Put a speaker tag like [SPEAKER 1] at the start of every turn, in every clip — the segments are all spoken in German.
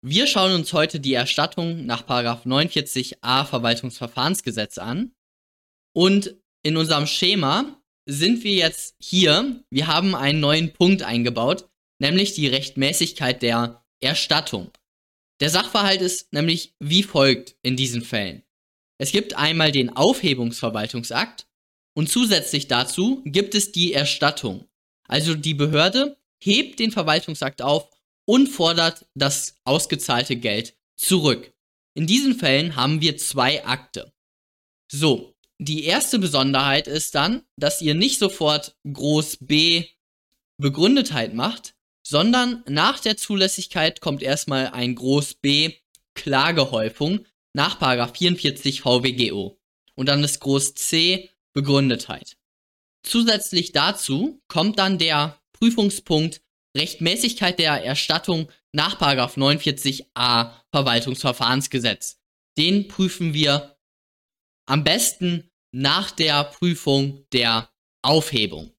[SPEAKER 1] Wir schauen uns heute die Erstattung nach 49a Verwaltungsverfahrensgesetz an. Und in unserem Schema sind wir jetzt hier. Wir haben einen neuen Punkt eingebaut, nämlich die Rechtmäßigkeit der Erstattung. Der Sachverhalt ist nämlich wie folgt in diesen Fällen. Es gibt einmal den Aufhebungsverwaltungsakt und zusätzlich dazu gibt es die Erstattung. Also die Behörde hebt den Verwaltungsakt auf und fordert das ausgezahlte Geld zurück. In diesen Fällen haben wir zwei Akte. So, die erste Besonderheit ist dann, dass ihr nicht sofort Groß B Begründetheit macht, sondern nach der Zulässigkeit kommt erstmal ein Groß B Klagehäufung nach 44 VWGO und dann ist Groß C Begründetheit. Zusätzlich dazu kommt dann der Prüfungspunkt Rechtmäßigkeit der Erstattung nach 49a Verwaltungsverfahrensgesetz. Den prüfen wir am besten nach der Prüfung der Aufhebung.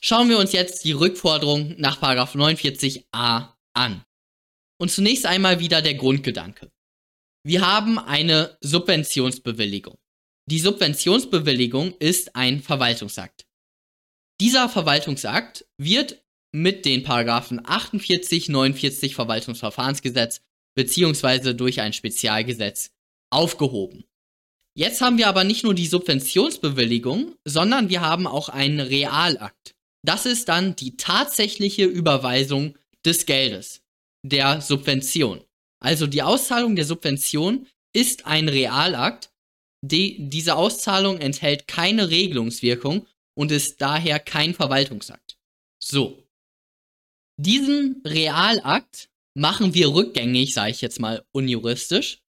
[SPEAKER 1] Schauen wir uns jetzt die Rückforderung nach 49a an. Und zunächst einmal wieder der Grundgedanke. Wir haben eine Subventionsbewilligung. Die Subventionsbewilligung ist ein Verwaltungsakt. Dieser Verwaltungsakt wird mit den Paragraphen 48, 49 Verwaltungsverfahrensgesetz beziehungsweise durch ein Spezialgesetz aufgehoben. Jetzt haben wir aber nicht nur die Subventionsbewilligung, sondern wir haben auch einen Realakt. Das ist dann die tatsächliche Überweisung des Geldes, der Subvention. Also die Auszahlung der Subvention ist ein Realakt. Die, diese Auszahlung enthält keine Regelungswirkung und ist daher kein Verwaltungsakt. So. Diesen Realakt machen wir rückgängig, sage ich jetzt mal unjuristisch,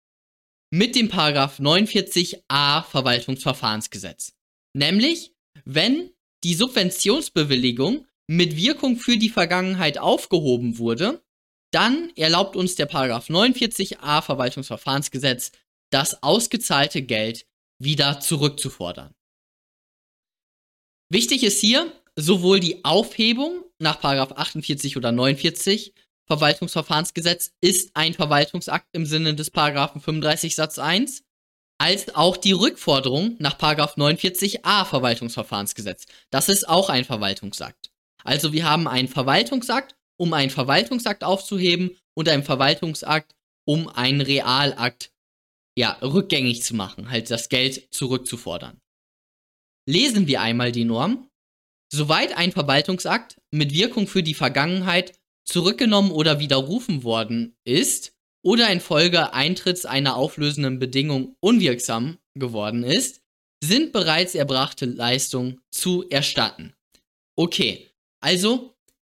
[SPEAKER 1] mit dem Paragraph 49a Verwaltungsverfahrensgesetz. Nämlich, wenn die Subventionsbewilligung mit Wirkung für die Vergangenheit aufgehoben wurde, dann erlaubt uns der Paragraph 49a Verwaltungsverfahrensgesetz, das ausgezahlte Geld wieder zurückzufordern. Wichtig ist hier sowohl die Aufhebung nach Paragraph 48 oder 49 Verwaltungsverfahrensgesetz ist ein Verwaltungsakt im Sinne des Paragraphen 35 Satz 1, als auch die Rückforderung nach Paragraph 49a Verwaltungsverfahrensgesetz. Das ist auch ein Verwaltungsakt. Also wir haben einen Verwaltungsakt, um einen Verwaltungsakt aufzuheben und einen Verwaltungsakt, um einen Realakt ja, rückgängig zu machen, halt das Geld zurückzufordern. Lesen wir einmal die Norm. Soweit ein Verwaltungsakt mit Wirkung für die Vergangenheit zurückgenommen oder widerrufen worden ist oder infolge Eintritts einer auflösenden Bedingung unwirksam geworden ist, sind bereits erbrachte Leistungen zu erstatten. Okay, also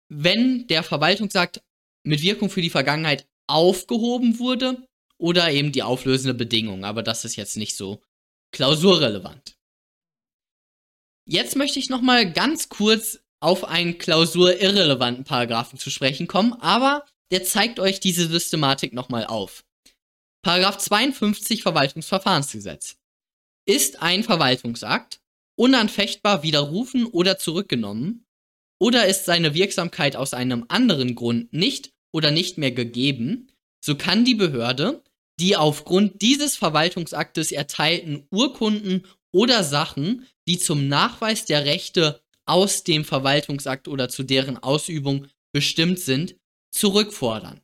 [SPEAKER 1] wenn der Verwaltungsakt mit Wirkung für die Vergangenheit aufgehoben wurde oder eben die auflösende Bedingung, aber das ist jetzt nicht so klausurrelevant. Jetzt möchte ich noch mal ganz kurz auf einen klausurirrelevanten Paragraphen zu sprechen kommen, aber der zeigt euch diese Systematik nochmal auf. Paragraph 52 Verwaltungsverfahrensgesetz. Ist ein Verwaltungsakt unanfechtbar widerrufen oder zurückgenommen oder ist seine Wirksamkeit aus einem anderen Grund nicht oder nicht mehr gegeben, so kann die Behörde die aufgrund dieses Verwaltungsaktes erteilten Urkunden oder Sachen, die zum Nachweis der Rechte aus dem Verwaltungsakt oder zu deren Ausübung bestimmt sind, zurückfordern.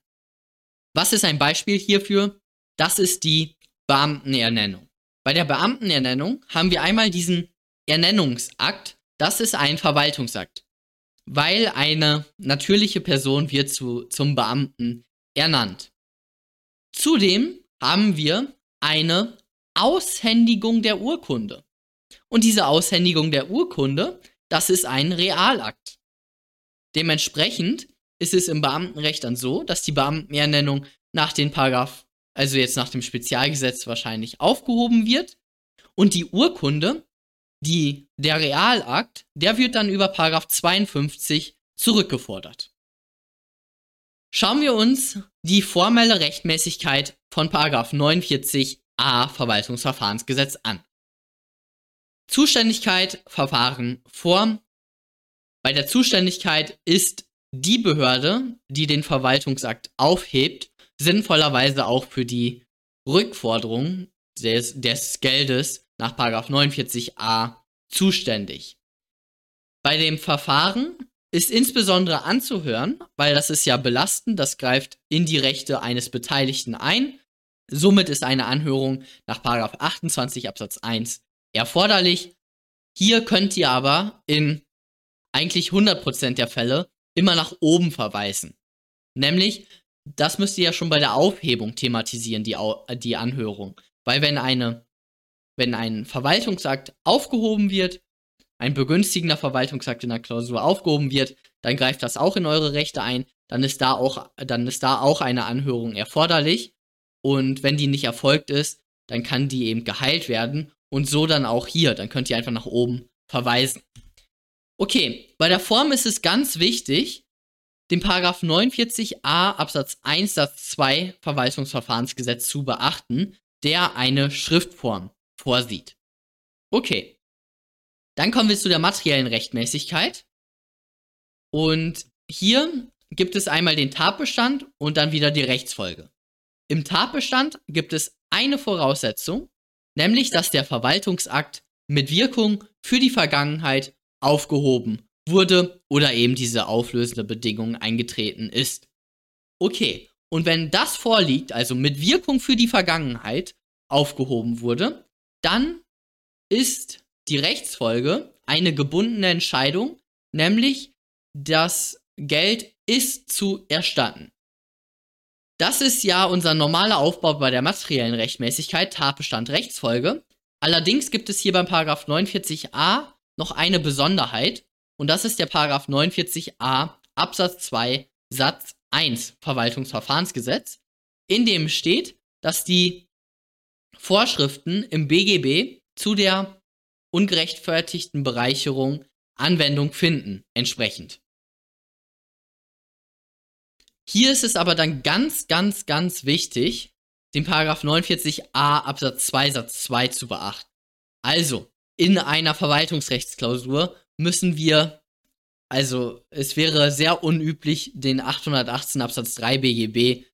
[SPEAKER 1] Was ist ein Beispiel hierfür? Das ist die Beamtenernennung. Bei der Beamtenernennung haben wir einmal diesen Ernennungsakt. Das ist ein Verwaltungsakt, weil eine natürliche Person wird zu, zum Beamten ernannt. Zudem haben wir eine Aushändigung der Urkunde. Und diese Aushändigung der Urkunde das ist ein Realakt. Dementsprechend ist es im Beamtenrecht dann so, dass die Beamtenernennung nach den Paragraph, also jetzt nach dem Spezialgesetz wahrscheinlich aufgehoben wird und die Urkunde, die, der Realakt, der wird dann über Paragraph 52 zurückgefordert. Schauen wir uns die formelle Rechtmäßigkeit von Paragraph 49a Verwaltungsverfahrensgesetz an. Zuständigkeit, Verfahren, Form. Bei der Zuständigkeit ist die Behörde, die den Verwaltungsakt aufhebt, sinnvollerweise auch für die Rückforderung des, des Geldes nach 49a zuständig. Bei dem Verfahren ist insbesondere anzuhören, weil das ist ja belastend, das greift in die Rechte eines Beteiligten ein. Somit ist eine Anhörung nach 28 Absatz 1 erforderlich. Hier könnt ihr aber in eigentlich 100% der Fälle immer nach oben verweisen. Nämlich, das müsst ihr ja schon bei der Aufhebung thematisieren, die, die Anhörung. Weil wenn eine, wenn ein Verwaltungsakt aufgehoben wird, ein begünstigender Verwaltungsakt in der Klausur aufgehoben wird, dann greift das auch in eure Rechte ein, dann ist da auch, dann ist da auch eine Anhörung erforderlich. Und wenn die nicht erfolgt ist, dann kann die eben geheilt werden und so dann auch hier. Dann könnt ihr einfach nach oben verweisen. Okay, bei der Form ist es ganz wichtig, den Paragraph 49a Absatz 1 Satz 2 Verwaltungsverfahrensgesetz zu beachten, der eine Schriftform vorsieht. Okay. Dann kommen wir zu der materiellen Rechtmäßigkeit. Und hier gibt es einmal den Tatbestand und dann wieder die Rechtsfolge. Im Tatbestand gibt es eine Voraussetzung, nämlich dass der Verwaltungsakt mit Wirkung für die Vergangenheit aufgehoben wurde oder eben diese auflösende Bedingung eingetreten ist. Okay, und wenn das vorliegt, also mit Wirkung für die Vergangenheit aufgehoben wurde, dann ist die Rechtsfolge eine gebundene Entscheidung, nämlich das Geld ist zu erstatten. Das ist ja unser normaler Aufbau bei der materiellen Rechtmäßigkeit, Tatbestand, Rechtsfolge. Allerdings gibt es hier beim Paragraph 49a noch eine Besonderheit und das ist der Paragraph 49a Absatz 2 Satz 1 Verwaltungsverfahrensgesetz, in dem steht, dass die Vorschriften im BGB zu der ungerechtfertigten Bereicherung Anwendung finden, entsprechend. Hier ist es aber dann ganz, ganz, ganz wichtig, den Paragraph 49a Absatz 2 Satz 2 zu beachten. Also, in einer Verwaltungsrechtsklausur müssen wir, also es wäre sehr unüblich, den 818 Absatz 3 BGB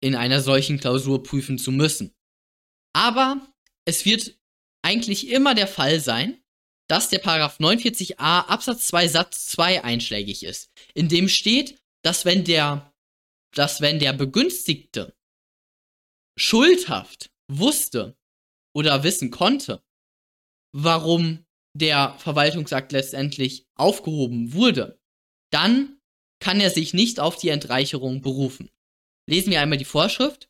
[SPEAKER 1] in einer solchen Klausur prüfen zu müssen. Aber es wird eigentlich immer der Fall sein, dass der Paragraph 49a Absatz 2 Satz 2 einschlägig ist, in dem steht, dass wenn der, dass wenn der Begünstigte schuldhaft wusste oder wissen konnte, warum der Verwaltungsakt letztendlich aufgehoben wurde, dann kann er sich nicht auf die Entreicherung berufen. Lesen wir einmal die Vorschrift.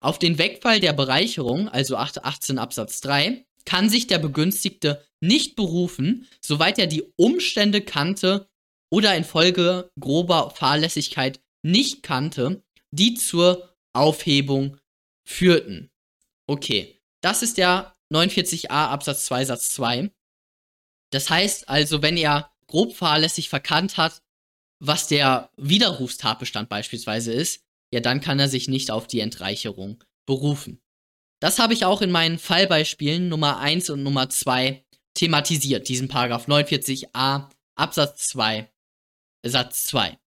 [SPEAKER 1] Auf den Wegfall der Bereicherung, also 18 Absatz 3, kann sich der Begünstigte nicht berufen, soweit er die Umstände kannte oder infolge grober Fahrlässigkeit nicht kannte, die zur Aufhebung führten. Okay, das ist der 49a Absatz 2 Satz 2. Das heißt also, wenn er grob fahrlässig verkannt hat, was der Widerrufstatbestand beispielsweise ist, ja, dann kann er sich nicht auf die Entreicherung berufen. Das habe ich auch in meinen Fallbeispielen Nummer 1 und Nummer 2 thematisiert, diesen Paragraph 49a Absatz 2 Satz 2.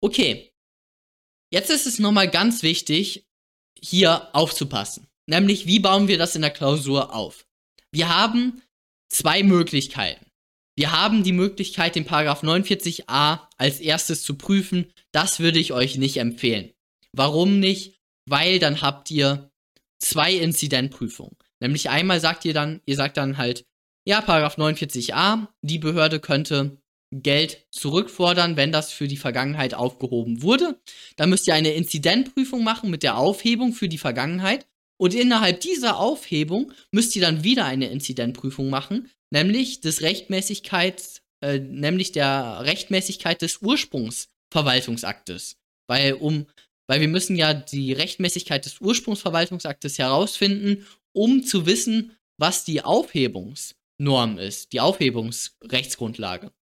[SPEAKER 1] Okay. Jetzt ist es nochmal ganz wichtig, hier aufzupassen. Nämlich, wie bauen wir das in der Klausur auf? Wir haben zwei Möglichkeiten. Wir haben die Möglichkeit, den Paragraph 49a als erstes zu prüfen. Das würde ich euch nicht empfehlen. Warum nicht? Weil dann habt ihr zwei Inzidentprüfungen. Nämlich einmal sagt ihr dann, ihr sagt dann halt, ja, Paragraph 49a, die Behörde könnte Geld zurückfordern, wenn das für die Vergangenheit aufgehoben wurde. Dann müsst ihr eine Inzidentprüfung machen mit der Aufhebung für die Vergangenheit. Und innerhalb dieser Aufhebung müsst ihr dann wieder eine Inzidentprüfung machen, nämlich des Rechtmäßigkeits, äh, nämlich der Rechtmäßigkeit des Ursprungsverwaltungsaktes. Weil um, weil wir müssen ja die Rechtmäßigkeit des Ursprungsverwaltungsaktes herausfinden, um zu wissen, was die Aufhebungsnorm ist, die Aufhebungsrechtsgrundlage.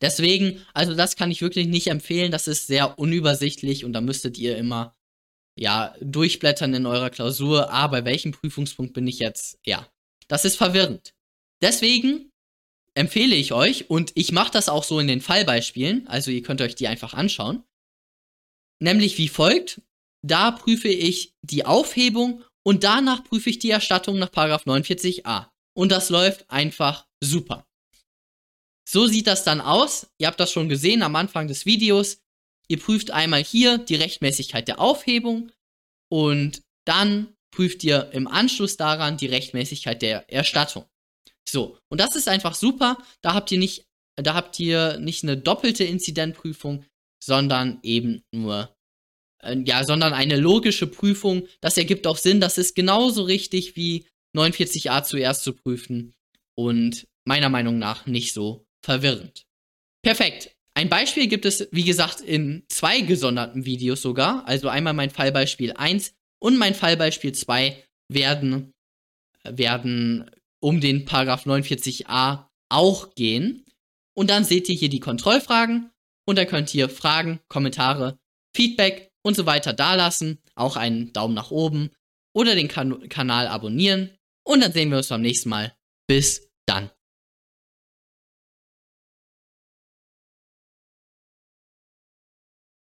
[SPEAKER 1] Deswegen, also das kann ich wirklich nicht empfehlen, das ist sehr unübersichtlich und da müsstet ihr immer ja, durchblättern in eurer Klausur, ah, bei welchem Prüfungspunkt bin ich jetzt? Ja, das ist verwirrend. Deswegen empfehle ich euch, und ich mache das auch so in den Fallbeispielen, also ihr könnt euch die einfach anschauen, nämlich wie folgt. Da prüfe ich die Aufhebung und danach prüfe ich die Erstattung nach 49a. Und das läuft einfach super. So sieht das dann aus. Ihr habt das schon gesehen am Anfang des Videos. Ihr prüft einmal hier die Rechtmäßigkeit der Aufhebung und dann prüft ihr im Anschluss daran die Rechtmäßigkeit der Erstattung. So, und das ist einfach super. Da habt ihr nicht, da habt ihr nicht eine doppelte Inzidentprüfung, sondern eben nur, äh, ja, sondern eine logische Prüfung. Das ergibt auch Sinn. Das ist genauso richtig wie 49a zuerst zu prüfen und meiner Meinung nach nicht so verwirrend. Perfekt. Ein Beispiel gibt es, wie gesagt, in zwei gesonderten Videos sogar. Also einmal mein Fallbeispiel 1 und mein Fallbeispiel 2 werden, werden um den Paragraph 49a auch gehen. Und dann seht ihr hier die Kontrollfragen und dann könnt ihr Fragen, Kommentare, Feedback und so weiter dalassen. Auch einen Daumen nach oben oder den kan Kanal abonnieren. Und dann sehen wir uns beim nächsten Mal. Bis